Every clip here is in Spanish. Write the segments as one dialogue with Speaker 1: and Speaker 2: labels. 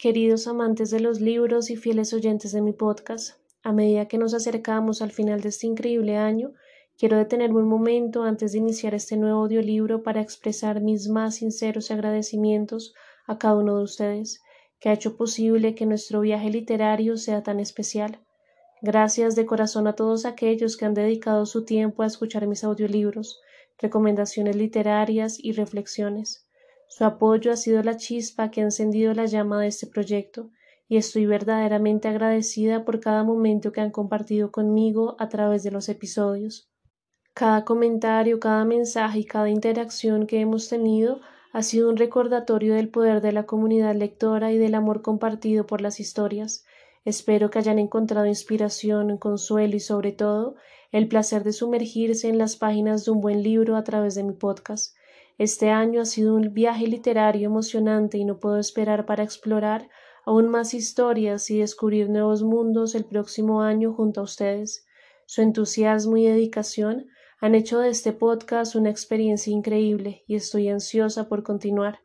Speaker 1: Queridos amantes de los libros y fieles oyentes de mi podcast, a medida que nos acercamos al final de este increíble año, quiero detenerme un momento antes de iniciar este nuevo audiolibro para expresar mis más sinceros agradecimientos a cada uno de ustedes, que ha hecho posible que nuestro viaje literario sea tan especial. Gracias de corazón a todos aquellos que han dedicado su tiempo a escuchar mis audiolibros, recomendaciones literarias y reflexiones. Su apoyo ha sido la chispa que ha encendido la llama de este proyecto, y estoy verdaderamente agradecida por cada momento que han compartido conmigo a través de los episodios. Cada comentario, cada mensaje y cada interacción que hemos tenido ha sido un recordatorio del poder de la comunidad lectora y del amor compartido por las historias. Espero que hayan encontrado inspiración, consuelo y sobre todo el placer de sumergirse en las páginas de un buen libro a través de mi podcast. Este año ha sido un viaje literario emocionante y no puedo esperar para explorar aún más historias y descubrir nuevos mundos el próximo año junto a ustedes. Su entusiasmo y dedicación han hecho de este podcast una experiencia increíble y estoy ansiosa por continuar.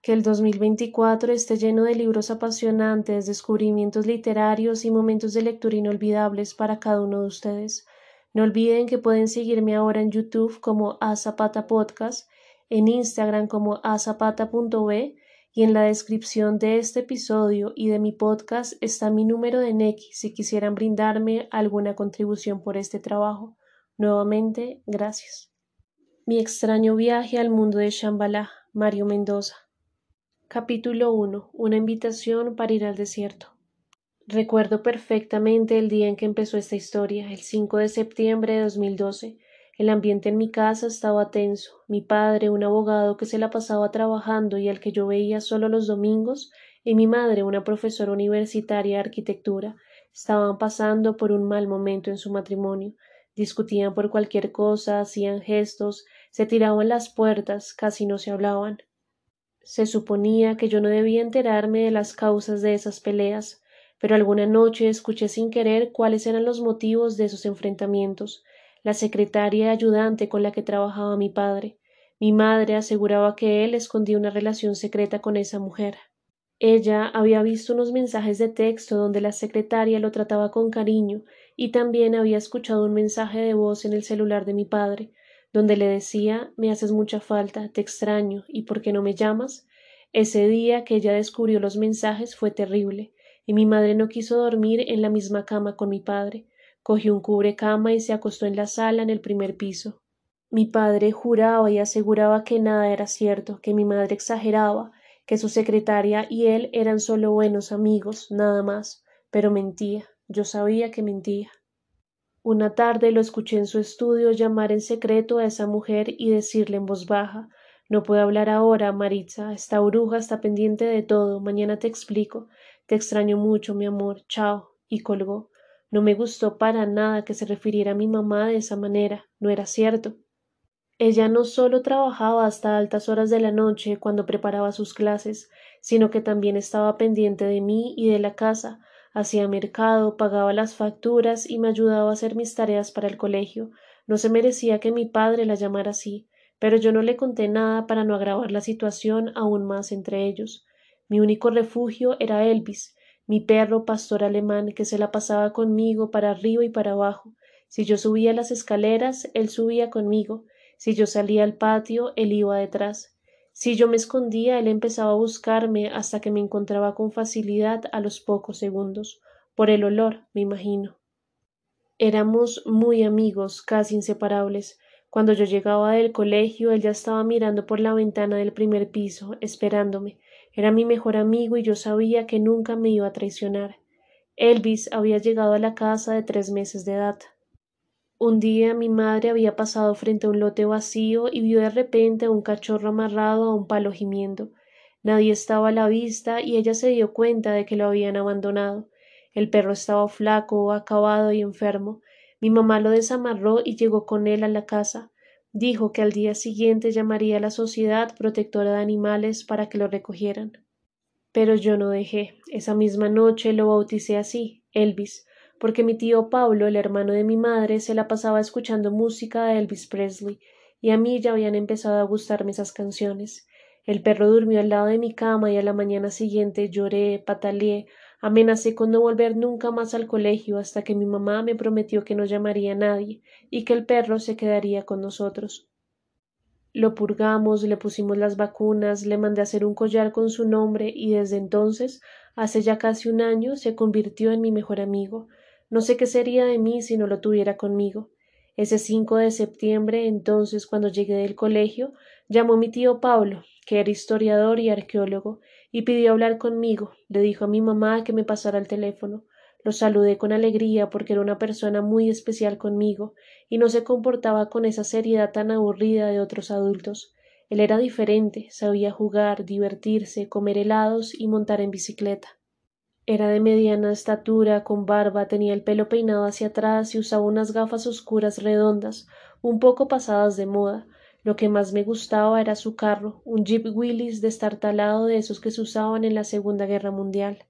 Speaker 1: Que el 2024 esté lleno de libros apasionantes, descubrimientos literarios y momentos de lectura inolvidables para cada uno de ustedes. No olviden que pueden seguirme ahora en YouTube como A Zapata Podcast en Instagram como azapata.b y en la descripción de este episodio y de mi podcast está mi número de Neki si quisieran brindarme alguna contribución por este trabajo. Nuevamente, gracias. Mi extraño viaje al mundo de Shambhala, Mario Mendoza. Capítulo 1. Una invitación para ir al desierto. Recuerdo perfectamente el día en que empezó esta historia, el 5 de septiembre de 2012. El ambiente en mi casa estaba tenso. Mi padre, un abogado que se la pasaba trabajando y al que yo veía solo los domingos, y mi madre, una profesora universitaria de arquitectura, estaban pasando por un mal momento en su matrimonio. Discutían por cualquier cosa, hacían gestos, se tiraban las puertas, casi no se hablaban. Se suponía que yo no debía enterarme de las causas de esas peleas, pero alguna noche escuché sin querer cuáles eran los motivos de esos enfrentamientos la secretaria ayudante con la que trabajaba mi padre. Mi madre aseguraba que él escondía una relación secreta con esa mujer. Ella había visto unos mensajes de texto donde la secretaria lo trataba con cariño y también había escuchado un mensaje de voz en el celular de mi padre, donde le decía me haces mucha falta, te extraño, ¿y por qué no me llamas? Ese día que ella descubrió los mensajes fue terrible, y mi madre no quiso dormir en la misma cama con mi padre, cogió un cubrecama y se acostó en la sala en el primer piso. Mi padre juraba y aseguraba que nada era cierto, que mi madre exageraba, que su secretaria y él eran solo buenos amigos, nada más, pero mentía, yo sabía que mentía. Una tarde lo escuché en su estudio llamar en secreto a esa mujer y decirle en voz baja No puedo hablar ahora, Maritza. Esta bruja está pendiente de todo. Mañana te explico. Te extraño mucho, mi amor. Chao. y colgó. No me gustó para nada que se refiriera a mi mamá de esa manera. No era cierto. Ella no solo trabajaba hasta altas horas de la noche cuando preparaba sus clases, sino que también estaba pendiente de mí y de la casa, hacía mercado, pagaba las facturas y me ayudaba a hacer mis tareas para el colegio. No se merecía que mi padre la llamara así, pero yo no le conté nada para no agravar la situación aún más entre ellos. Mi único refugio era Elvis, mi perro pastor alemán que se la pasaba conmigo para arriba y para abajo. Si yo subía las escaleras, él subía conmigo. Si yo salía al patio, él iba detrás. Si yo me escondía, él empezaba a buscarme hasta que me encontraba con facilidad a los pocos segundos. Por el olor, me imagino. Éramos muy amigos, casi inseparables. Cuando yo llegaba del colegio, él ya estaba mirando por la ventana del primer piso, esperándome. Era mi mejor amigo y yo sabía que nunca me iba a traicionar. Elvis había llegado a la casa de tres meses de edad. Un día mi madre había pasado frente a un lote vacío y vio de repente a un cachorro amarrado a un palo gimiendo. Nadie estaba a la vista y ella se dio cuenta de que lo habían abandonado. El perro estaba flaco, acabado y enfermo. Mi mamá lo desamarró y llegó con él a la casa. Dijo que al día siguiente llamaría a la Sociedad Protectora de Animales para que lo recogieran. Pero yo no dejé. Esa misma noche lo bauticé así, Elvis, porque mi tío Pablo, el hermano de mi madre, se la pasaba escuchando música de Elvis Presley, y a mí ya habían empezado a gustarme esas canciones. El perro durmió al lado de mi cama y a la mañana siguiente lloré, pataleé, amenacé con no volver nunca más al colegio hasta que mi mamá me prometió que no llamaría a nadie y que el perro se quedaría con nosotros. Lo purgamos, le pusimos las vacunas, le mandé a hacer un collar con su nombre y desde entonces, hace ya casi un año, se convirtió en mi mejor amigo. No sé qué sería de mí si no lo tuviera conmigo. Ese 5 de septiembre, entonces, cuando llegué del colegio, llamó mi tío Pablo, que era historiador y arqueólogo, y pidió hablar conmigo. Le dijo a mi mamá que me pasara el teléfono. Lo saludé con alegría porque era una persona muy especial conmigo y no se comportaba con esa seriedad tan aburrida de otros adultos. Él era diferente, sabía jugar, divertirse, comer helados y montar en bicicleta. Era de mediana estatura, con barba, tenía el pelo peinado hacia atrás y usaba unas gafas oscuras redondas, un poco pasadas de moda. Lo que más me gustaba era su carro, un Jeep Willys destartalado de esos que se usaban en la Segunda Guerra Mundial.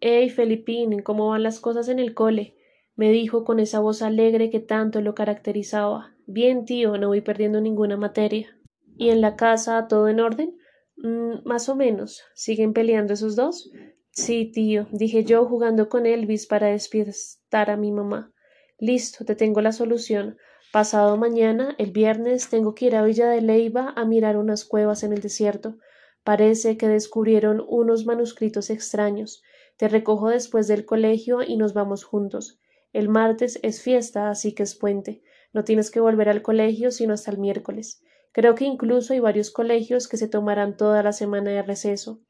Speaker 1: Hey, Felipín, ¿cómo van las cosas en el cole? me dijo con esa voz alegre que tanto lo caracterizaba. Bien, tío, no voy perdiendo ninguna materia. ¿Y en la casa todo en orden? Mm, más o menos. ¿Siguen peleando esos dos? Sí, tío, dije yo jugando con Elvis para despistar a mi mamá. Listo, te tengo la solución. Pasado mañana, el viernes, tengo que ir a Villa de Leiva a mirar unas cuevas en el desierto. Parece que descubrieron unos manuscritos extraños. Te recojo después del colegio y nos vamos juntos. El martes es fiesta, así que es puente. No tienes que volver al colegio sino hasta el miércoles. Creo que incluso hay varios colegios que se tomarán toda la semana de receso.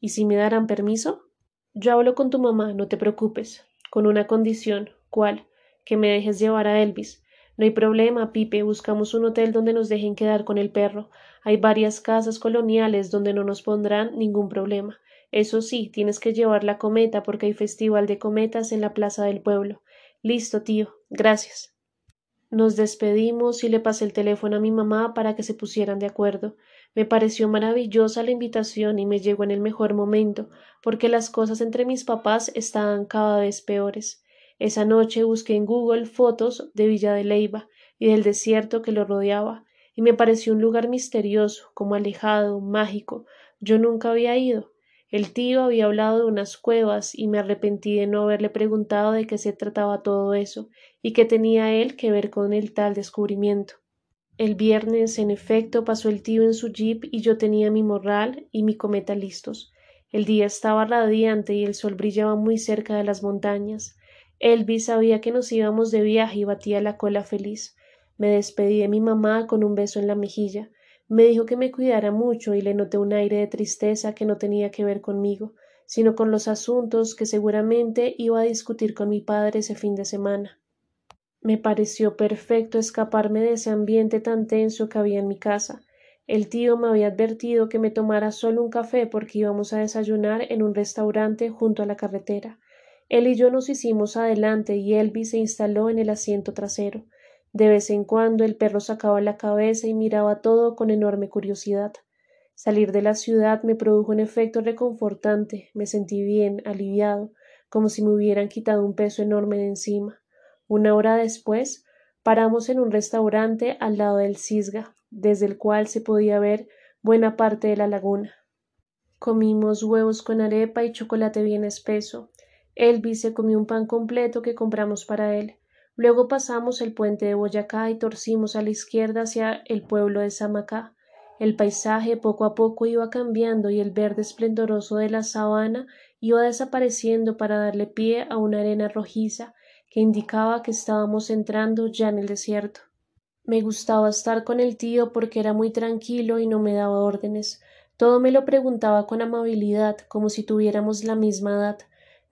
Speaker 1: ¿Y si me darán permiso? Yo hablo con tu mamá, no te preocupes, con una condición. ¿Cuál? Que me dejes llevar a Elvis. No hay problema, Pipe, buscamos un hotel donde nos dejen quedar con el perro. Hay varias casas coloniales donde no nos pondrán ningún problema. Eso sí, tienes que llevar la cometa porque hay festival de cometas en la plaza del pueblo. Listo, tío. Gracias. Nos despedimos y le pasé el teléfono a mi mamá para que se pusieran de acuerdo. Me pareció maravillosa la invitación y me llegó en el mejor momento, porque las cosas entre mis papás estaban cada vez peores. Esa noche busqué en Google fotos de Villa de Leiva y del desierto que lo rodeaba, y me pareció un lugar misterioso, como alejado, mágico. Yo nunca había ido. El tío había hablado de unas cuevas y me arrepentí de no haberle preguntado de qué se trataba todo eso y qué tenía él que ver con el tal descubrimiento. El viernes, en efecto, pasó el tío en su jeep y yo tenía mi morral y mi cometa listos. El día estaba radiante y el sol brillaba muy cerca de las montañas. Elvis sabía que nos íbamos de viaje y batía la cola feliz. Me despedí de mi mamá con un beso en la mejilla. Me dijo que me cuidara mucho y le noté un aire de tristeza que no tenía que ver conmigo, sino con los asuntos que seguramente iba a discutir con mi padre ese fin de semana. Me pareció perfecto escaparme de ese ambiente tan tenso que había en mi casa. El tío me había advertido que me tomara solo un café porque íbamos a desayunar en un restaurante junto a la carretera. Él y yo nos hicimos adelante y Elvis se instaló en el asiento trasero. De vez en cuando el perro sacaba la cabeza y miraba todo con enorme curiosidad. Salir de la ciudad me produjo un efecto reconfortante, me sentí bien, aliviado, como si me hubieran quitado un peso enorme de encima. Una hora después, paramos en un restaurante al lado del Cisga, desde el cual se podía ver buena parte de la laguna. Comimos huevos con arepa y chocolate bien espeso. Elvis se comió un pan completo que compramos para él. Luego pasamos el puente de Boyacá y torcimos a la izquierda hacia el pueblo de Samacá. El paisaje poco a poco iba cambiando y el verde esplendoroso de la sabana iba desapareciendo para darle pie a una arena rojiza que indicaba que estábamos entrando ya en el desierto. Me gustaba estar con el tío porque era muy tranquilo y no me daba órdenes. Todo me lo preguntaba con amabilidad, como si tuviéramos la misma edad.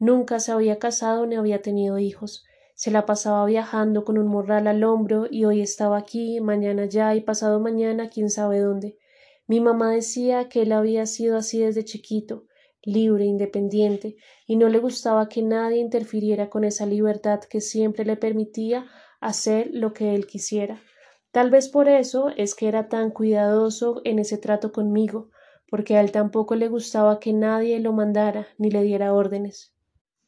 Speaker 1: Nunca se había casado ni había tenido hijos. Se la pasaba viajando con un morral al hombro y hoy estaba aquí, mañana ya y pasado mañana quién sabe dónde. Mi mamá decía que él había sido así desde chiquito, libre, independiente, y no le gustaba que nadie interfiriera con esa libertad que siempre le permitía hacer lo que él quisiera. Tal vez por eso es que era tan cuidadoso en ese trato conmigo, porque a él tampoco le gustaba que nadie lo mandara ni le diera órdenes.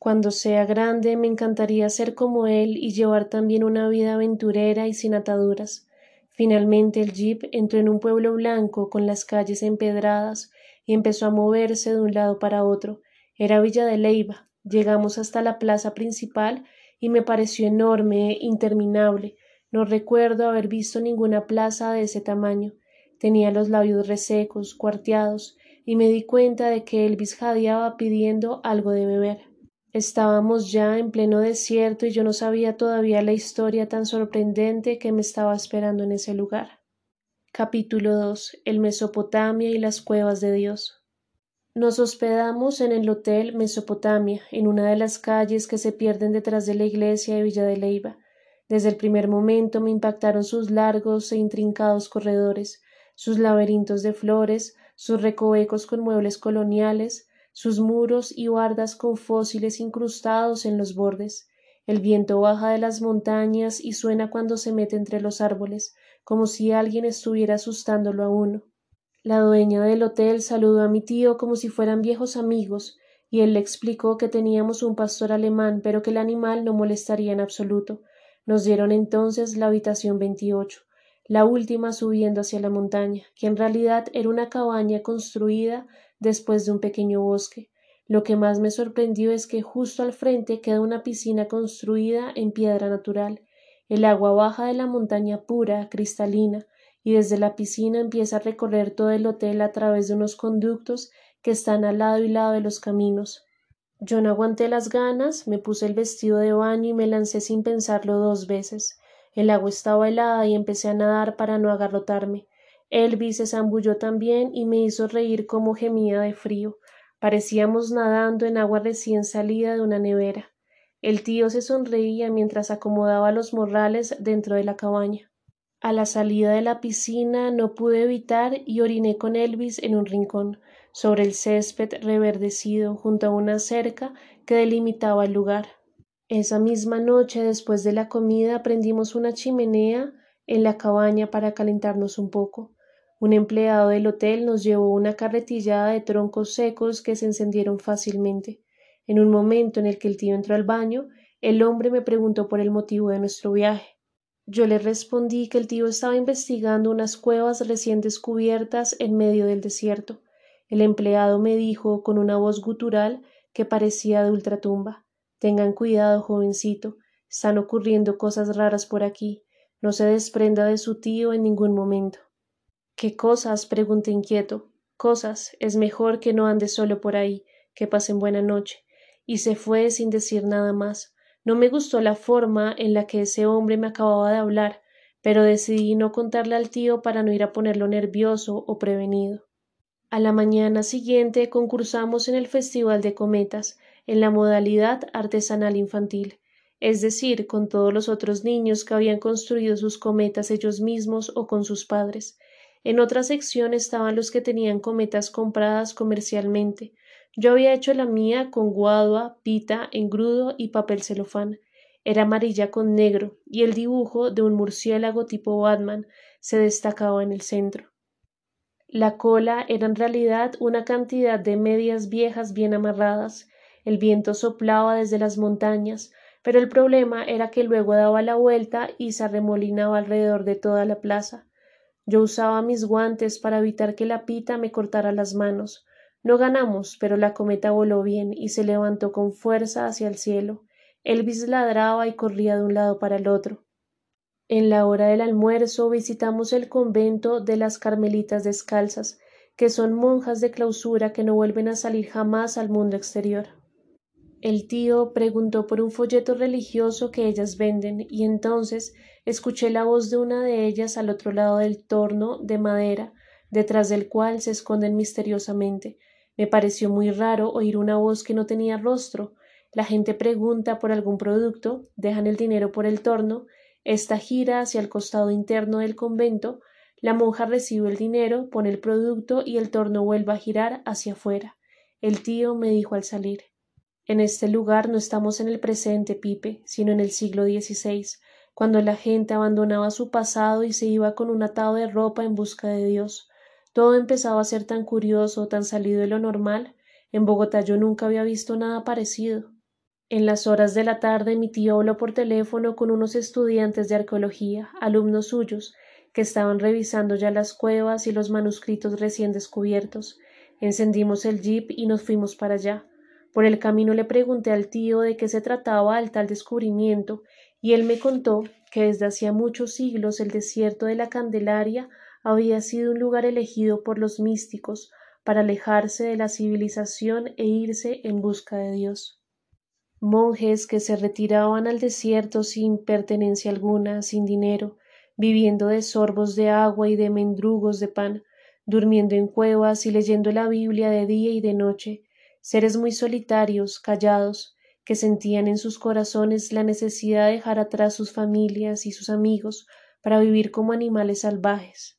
Speaker 1: Cuando sea grande me encantaría ser como él y llevar también una vida aventurera y sin ataduras. Finalmente el jeep entró en un pueblo blanco con las calles empedradas y empezó a moverse de un lado para otro. Era Villa de Leiva. Llegamos hasta la plaza principal y me pareció enorme e interminable. No recuerdo haber visto ninguna plaza de ese tamaño. Tenía los labios resecos, cuarteados, y me di cuenta de que Elvis jadeaba pidiendo algo de beber. Estábamos ya en pleno desierto y yo no sabía todavía la historia tan sorprendente que me estaba esperando en ese lugar. Capítulo 2. El Mesopotamia y las cuevas de Dios. Nos hospedamos en el Hotel Mesopotamia, en una de las calles que se pierden detrás de la iglesia de Villa de Leiva. Desde el primer momento me impactaron sus largos e intrincados corredores, sus laberintos de flores, sus recovecos con muebles coloniales, sus muros y bardas con fósiles incrustados en los bordes. El viento baja de las montañas y suena cuando se mete entre los árboles, como si alguien estuviera asustándolo a uno. La dueña del hotel saludó a mi tío como si fueran viejos amigos, y él le explicó que teníamos un pastor alemán, pero que el animal no molestaría en absoluto. Nos dieron entonces la habitación 28, la última subiendo hacia la montaña, que en realidad era una cabaña construida después de un pequeño bosque. Lo que más me sorprendió es que justo al frente queda una piscina construida en piedra natural. El agua baja de la montaña pura, cristalina, y desde la piscina empieza a recorrer todo el hotel a través de unos conductos que están al lado y lado de los caminos. Yo no aguanté las ganas, me puse el vestido de baño y me lancé sin pensarlo dos veces. El agua estaba helada y empecé a nadar para no agarrotarme. Elvis se zambulló también y me hizo reír como gemía de frío. Parecíamos nadando en agua recién salida de una nevera. El tío se sonreía mientras acomodaba los morrales dentro de la cabaña. A la salida de la piscina no pude evitar y oriné con Elvis en un rincón, sobre el césped reverdecido junto a una cerca que delimitaba el lugar. Esa misma noche, después de la comida, prendimos una chimenea en la cabaña para calentarnos un poco. Un empleado del hotel nos llevó una carretillada de troncos secos que se encendieron fácilmente. En un momento en el que el tío entró al baño, el hombre me preguntó por el motivo de nuestro viaje. Yo le respondí que el tío estaba investigando unas cuevas recién descubiertas en medio del desierto. El empleado me dijo con una voz gutural que parecía de ultratumba Tengan cuidado, jovencito. Están ocurriendo cosas raras por aquí. No se desprenda de su tío en ningún momento. ¿Qué cosas? pregunté inquieto. Cosas. Es mejor que no ande solo por ahí, que pasen buena noche. Y se fue sin decir nada más. No me gustó la forma en la que ese hombre me acababa de hablar, pero decidí no contarle al tío para no ir a ponerlo nervioso o prevenido. A la mañana siguiente concursamos en el Festival de Cometas, en la modalidad artesanal infantil, es decir, con todos los otros niños que habían construido sus cometas ellos mismos o con sus padres. En otra sección estaban los que tenían cometas compradas comercialmente. Yo había hecho la mía con guadua, pita, engrudo y papel celofán. Era amarilla con negro, y el dibujo de un murciélago tipo Batman se destacaba en el centro. La cola era en realidad una cantidad de medias viejas bien amarradas. El viento soplaba desde las montañas, pero el problema era que luego daba la vuelta y se arremolinaba alrededor de toda la plaza. Yo usaba mis guantes para evitar que la pita me cortara las manos. No ganamos, pero la cometa voló bien y se levantó con fuerza hacia el cielo. Elvis ladraba y corría de un lado para el otro. En la hora del almuerzo visitamos el convento de las Carmelitas Descalzas, que son monjas de clausura que no vuelven a salir jamás al mundo exterior. El tío preguntó por un folleto religioso que ellas venden y entonces escuché la voz de una de ellas al otro lado del torno de madera, detrás del cual se esconden misteriosamente. Me pareció muy raro oír una voz que no tenía rostro. La gente pregunta por algún producto, dejan el dinero por el torno, esta gira hacia el costado interno del convento, la monja recibe el dinero, pone el producto y el torno vuelve a girar hacia afuera. El tío me dijo al salir en este lugar no estamos en el presente, Pipe, sino en el siglo XVI, cuando la gente abandonaba su pasado y se iba con un atado de ropa en busca de Dios. Todo empezaba a ser tan curioso, tan salido de lo normal. En Bogotá yo nunca había visto nada parecido. En las horas de la tarde mi tío habló por teléfono con unos estudiantes de arqueología, alumnos suyos, que estaban revisando ya las cuevas y los manuscritos recién descubiertos. Encendimos el jeep y nos fuimos para allá. Por el camino le pregunté al tío de qué se trataba el tal descubrimiento, y él me contó que desde hacía muchos siglos el desierto de la Candelaria había sido un lugar elegido por los místicos para alejarse de la civilización e irse en busca de Dios. Monjes que se retiraban al desierto sin pertenencia alguna, sin dinero, viviendo de sorbos de agua y de mendrugos de pan, durmiendo en cuevas y leyendo la Biblia de día y de noche, seres muy solitarios, callados, que sentían en sus corazones la necesidad de dejar atrás sus familias y sus amigos para vivir como animales salvajes.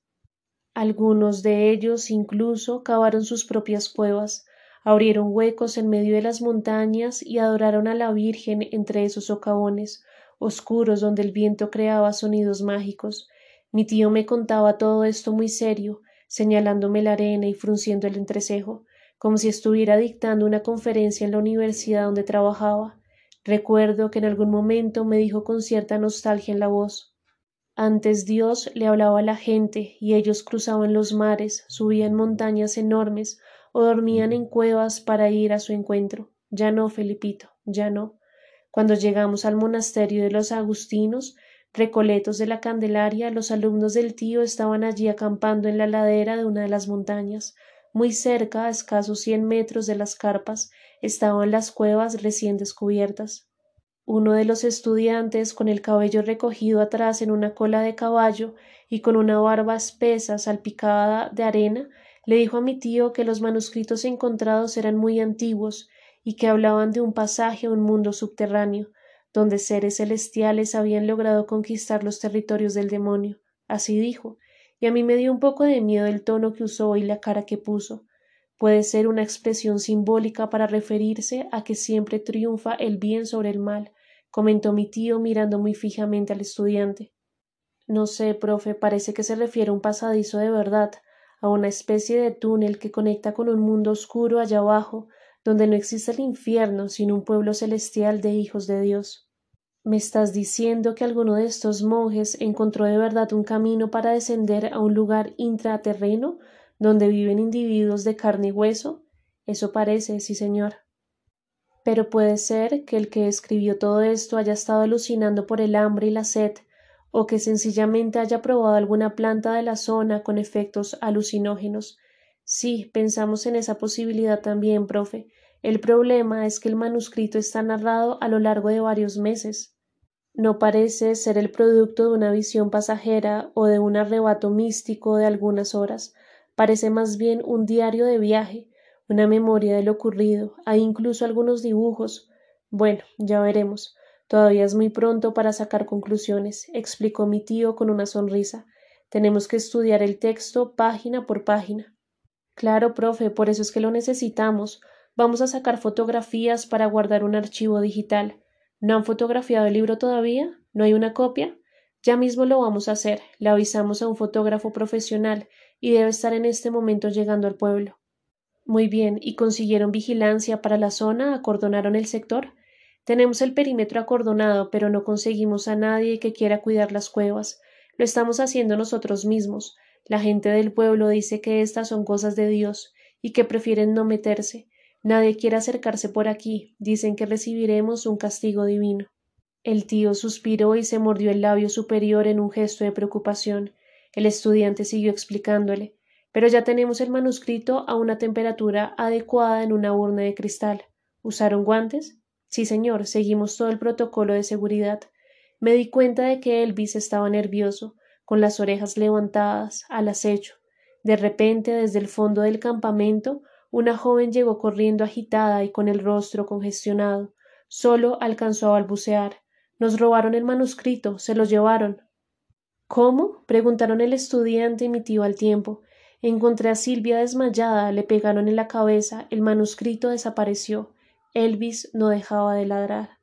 Speaker 1: Algunos de ellos incluso cavaron sus propias cuevas, abrieron huecos en medio de las montañas y adoraron a la Virgen entre esos socavones oscuros donde el viento creaba sonidos mágicos. Mi tío me contaba todo esto muy serio, señalándome la arena y frunciendo el entrecejo, como si estuviera dictando una conferencia en la universidad donde trabajaba. Recuerdo que en algún momento me dijo con cierta nostalgia en la voz antes Dios le hablaba a la gente y ellos cruzaban los mares, subían montañas enormes o dormían en cuevas para ir a su encuentro. Ya no, Felipito, ya no. Cuando llegamos al monasterio de los agustinos, recoletos de la Candelaria, los alumnos del tío estaban allí acampando en la ladera de una de las montañas. Muy cerca, a escasos cien metros de las carpas, estaban las cuevas recién descubiertas. Uno de los estudiantes, con el cabello recogido atrás en una cola de caballo y con una barba espesa salpicada de arena, le dijo a mi tío que los manuscritos encontrados eran muy antiguos y que hablaban de un pasaje a un mundo subterráneo, donde seres celestiales habían logrado conquistar los territorios del demonio. Así dijo, y a mí me dio un poco de miedo el tono que usó y la cara que puso. Puede ser una expresión simbólica para referirse a que siempre triunfa el bien sobre el mal, comentó mi tío mirando muy fijamente al estudiante. No sé, profe, parece que se refiere a un pasadizo de verdad, a una especie de túnel que conecta con un mundo oscuro allá abajo, donde no existe el infierno, sino un pueblo celestial de hijos de Dios. ¿Me estás diciendo que alguno de estos monjes encontró de verdad un camino para descender a un lugar intraterreno donde viven individuos de carne y hueso? Eso parece, sí, señor. Pero puede ser que el que escribió todo esto haya estado alucinando por el hambre y la sed, o que sencillamente haya probado alguna planta de la zona con efectos alucinógenos. Sí, pensamos en esa posibilidad también, profe. El problema es que el manuscrito está narrado a lo largo de varios meses. No parece ser el producto de una visión pasajera o de un arrebato místico de algunas horas. Parece más bien un diario de viaje, una memoria de lo ocurrido, hay incluso algunos dibujos. Bueno, ya veremos. Todavía es muy pronto para sacar conclusiones, explicó mi tío con una sonrisa. Tenemos que estudiar el texto página por página. Claro, profe, por eso es que lo necesitamos. Vamos a sacar fotografías para guardar un archivo digital. ¿No han fotografiado el libro todavía? ¿No hay una copia? Ya mismo lo vamos a hacer. Le avisamos a un fotógrafo profesional y debe estar en este momento llegando al pueblo. Muy bien, ¿y consiguieron vigilancia para la zona? ¿Acordonaron el sector? Tenemos el perímetro acordonado, pero no conseguimos a nadie que quiera cuidar las cuevas. Lo estamos haciendo nosotros mismos. La gente del pueblo dice que estas son cosas de Dios y que prefieren no meterse. Nadie quiere acercarse por aquí. Dicen que recibiremos un castigo divino. El tío suspiró y se mordió el labio superior en un gesto de preocupación. El estudiante siguió explicándole pero ya tenemos el manuscrito a una temperatura adecuada en una urna de cristal. ¿Usaron guantes? Sí, señor, seguimos todo el protocolo de seguridad. Me di cuenta de que Elvis estaba nervioso, con las orejas levantadas, al acecho. De repente, desde el fondo del campamento, una joven llegó corriendo agitada y con el rostro congestionado. Solo alcanzó a balbucear. Nos robaron el manuscrito, se lo llevaron. ¿Cómo? preguntaron el estudiante y mi tío al tiempo. Encontré a Silvia desmayada, le pegaron en la cabeza, el manuscrito desapareció. Elvis no dejaba de ladrar.